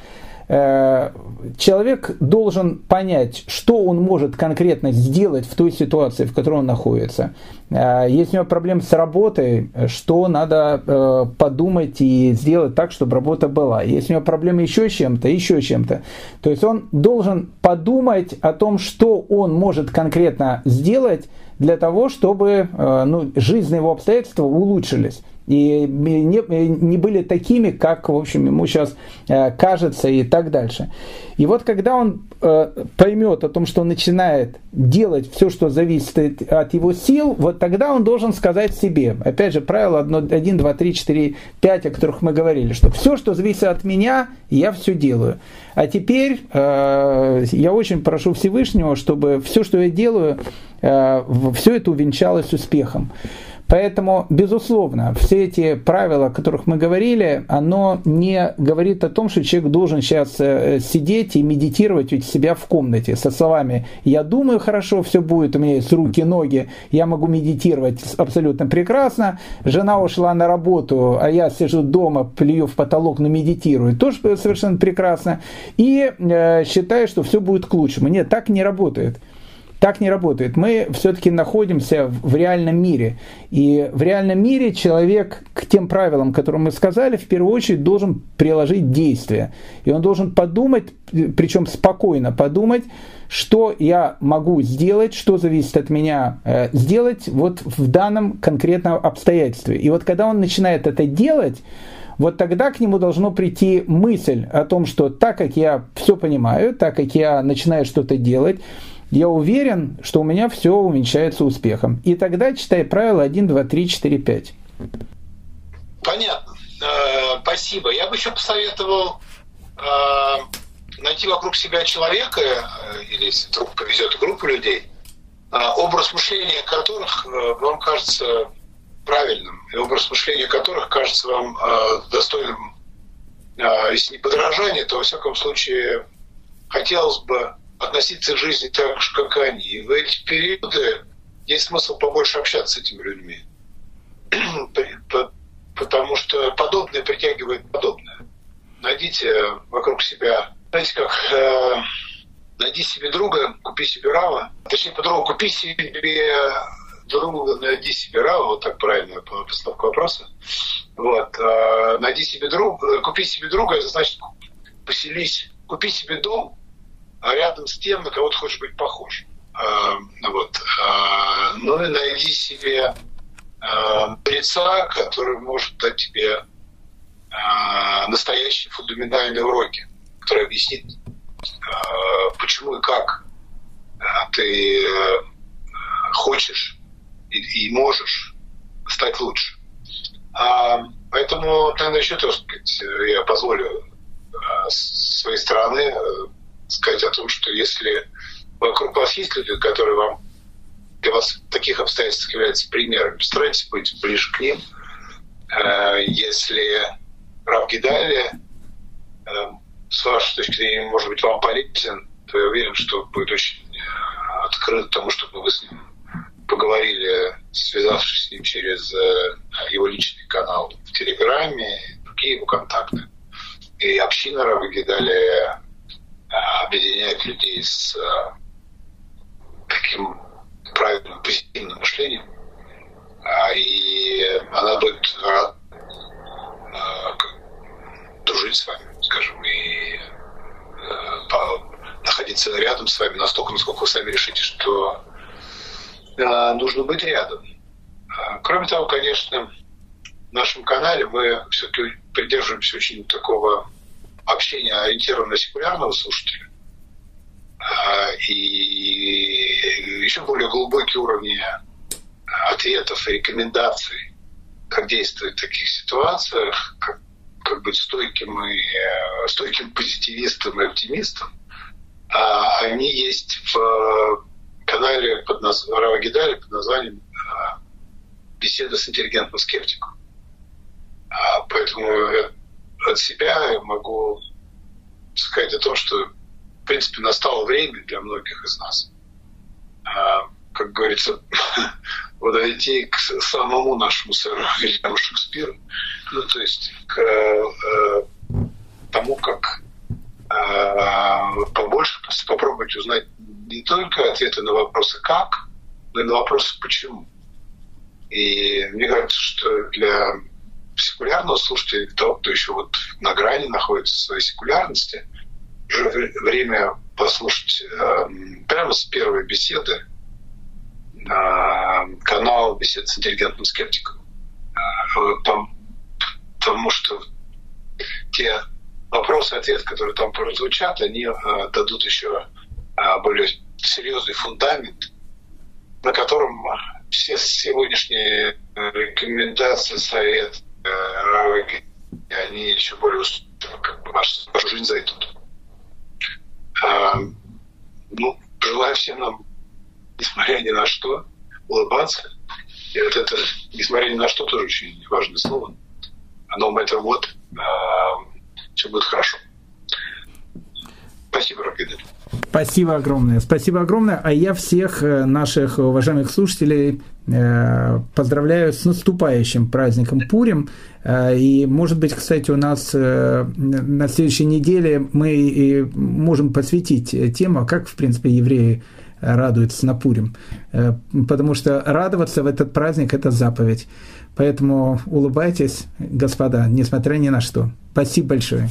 Э, человек должен понять, что он может конкретно сделать в той ситуации, в которой он находится. Э, если у него проблемы с работой, что надо э, подумать и сделать так, чтобы работа была. Если у него проблемы еще с чем-то, еще чем-то. То есть он должен подумать о том, что он может конкретно сделать для того, чтобы ну, жизненные его обстоятельства улучшились и не, не были такими, как, в общем, ему сейчас э, кажется и так дальше. И вот когда он э, поймет о том, что он начинает делать все, что зависит от его сил, вот тогда он должен сказать себе, опять же, правило 1, 2, 3, 4, 5, о которых мы говорили, что все, что зависит от меня, я все делаю. А теперь э, я очень прошу Всевышнего, чтобы все, что я делаю, все это увенчалось успехом. Поэтому, безусловно, все эти правила, о которых мы говорили, оно не говорит о том, что человек должен сейчас э, сидеть и медитировать у себя в комнате со словами «я думаю, хорошо все будет, у меня есть руки, ноги, я могу медитировать абсолютно прекрасно, жена ушла на работу, а я сижу дома, плюю в потолок, но медитирую, тоже совершенно прекрасно, и э, считаю, что все будет к лучшему». Нет, так не работает. Так не работает. Мы все-таки находимся в реальном мире. И в реальном мире человек к тем правилам, которые мы сказали, в первую очередь должен приложить действия. И он должен подумать, причем спокойно подумать, что я могу сделать, что зависит от меня э, сделать вот в данном конкретном обстоятельстве. И вот когда он начинает это делать, вот тогда к нему должно прийти мысль о том, что так как я все понимаю, так как я начинаю что-то делать, я уверен, что у меня все уменьшается успехом. И тогда читай правило 1, 2, 3, 4, 5. Понятно. Э, спасибо. Я бы еще посоветовал э, найти вокруг себя человека, э, или если вдруг повезет группу людей, образ мышления которых вам кажется правильным, и образ мышления которых кажется вам достойным, если не подражания, то, во всяком случае, хотелось бы относиться к жизни так же, как они. И в эти периоды есть смысл побольше общаться с этими людьми. Потому что подобное притягивает подобное. Найдите вокруг себя, знаете, как э, найди себе друга, купи себе рава. Точнее, по-другому, купи себе друга, найди себе рава, вот так правильно постановка вопроса. Вот. Э, найди себе друга, купи себе друга, это значит поселись, купи себе дом, а рядом с тем, на кого ты хочешь быть похож. А, вот. А, ну и найди себе лица, который может дать тебе настоящие фундаментальные уроки, который объяснит, почему и как ты хочешь и, можешь стать лучше. Поэтому, наверное, еще, так сказать, я позволю своей стороны сказать о том, что если вокруг вас есть люди, которые вам для вас в таких обстоятельствах являются примерами, старайтесь быть ближе к ним. Э, если Рав Гидали, э, с вашей точки зрения, может быть, вам полезен, то я уверен, что будет очень э, открыт тому, чтобы вы с ним поговорили, связавшись с ним через его личный канал в Телеграме, другие его контакты. И община Рава Гидали объединяет людей с э, таким правильным позитивным мышлением. А, и она будет рада дружить с вами, скажем, и э, находиться рядом с вами настолько, насколько вы сами решите, что э, нужно быть рядом. А, кроме того, конечно, в нашем канале мы все-таки придерживаемся очень такого общения ориентировано на секулярного слушателя а, и еще более глубокие уровни ответов и рекомендаций, как действовать в таких ситуациях, как, как быть стойким и э, стойким позитивистом и оптимистом, а они есть в канале под наз... Под названием э, «Беседа с интеллигентным скептиком». А, поэтому от себя. Я могу сказать о том, что, в принципе, настало время для многих из нас, а, как говорится, подойти к самому нашему сэру Вильяму Шекспиру, ну, то есть к э, тому, как э, побольше попробовать узнать не только ответы на вопросы «как», но и на вопросы «почему». И мне кажется, что для секулярного слушателя, того, кто еще вот на грани находится своей секулярности, уже время послушать э, прямо с первой беседы на канал бесед с интеллигентным скептиком. Э, потому что те вопросы и ответы, которые там прозвучат, они э, дадут еще э, более серьезный фундамент, на котором все сегодняшние рекомендации, советы, они еще более как бы вашу, жизнь зайдут. А, ну, желаю всем нам, несмотря ни на что, улыбаться. И вот это, несмотря ни на что, тоже очень важное слово. No matter what, а, все будет хорошо. Спасибо, Рабида. Спасибо огромное. Спасибо огромное. А я всех э, наших уважаемых слушателей э, поздравляю с наступающим праздником Пурим. Э, и, может быть, кстати, у нас на следующей неделе мы можем посвятить тему, как, в принципе, евреи радуются на Пурим. Потому что радоваться в этот праздник – это заповедь. Поэтому улыбайтесь, господа, несмотря ни на что. Спасибо большое.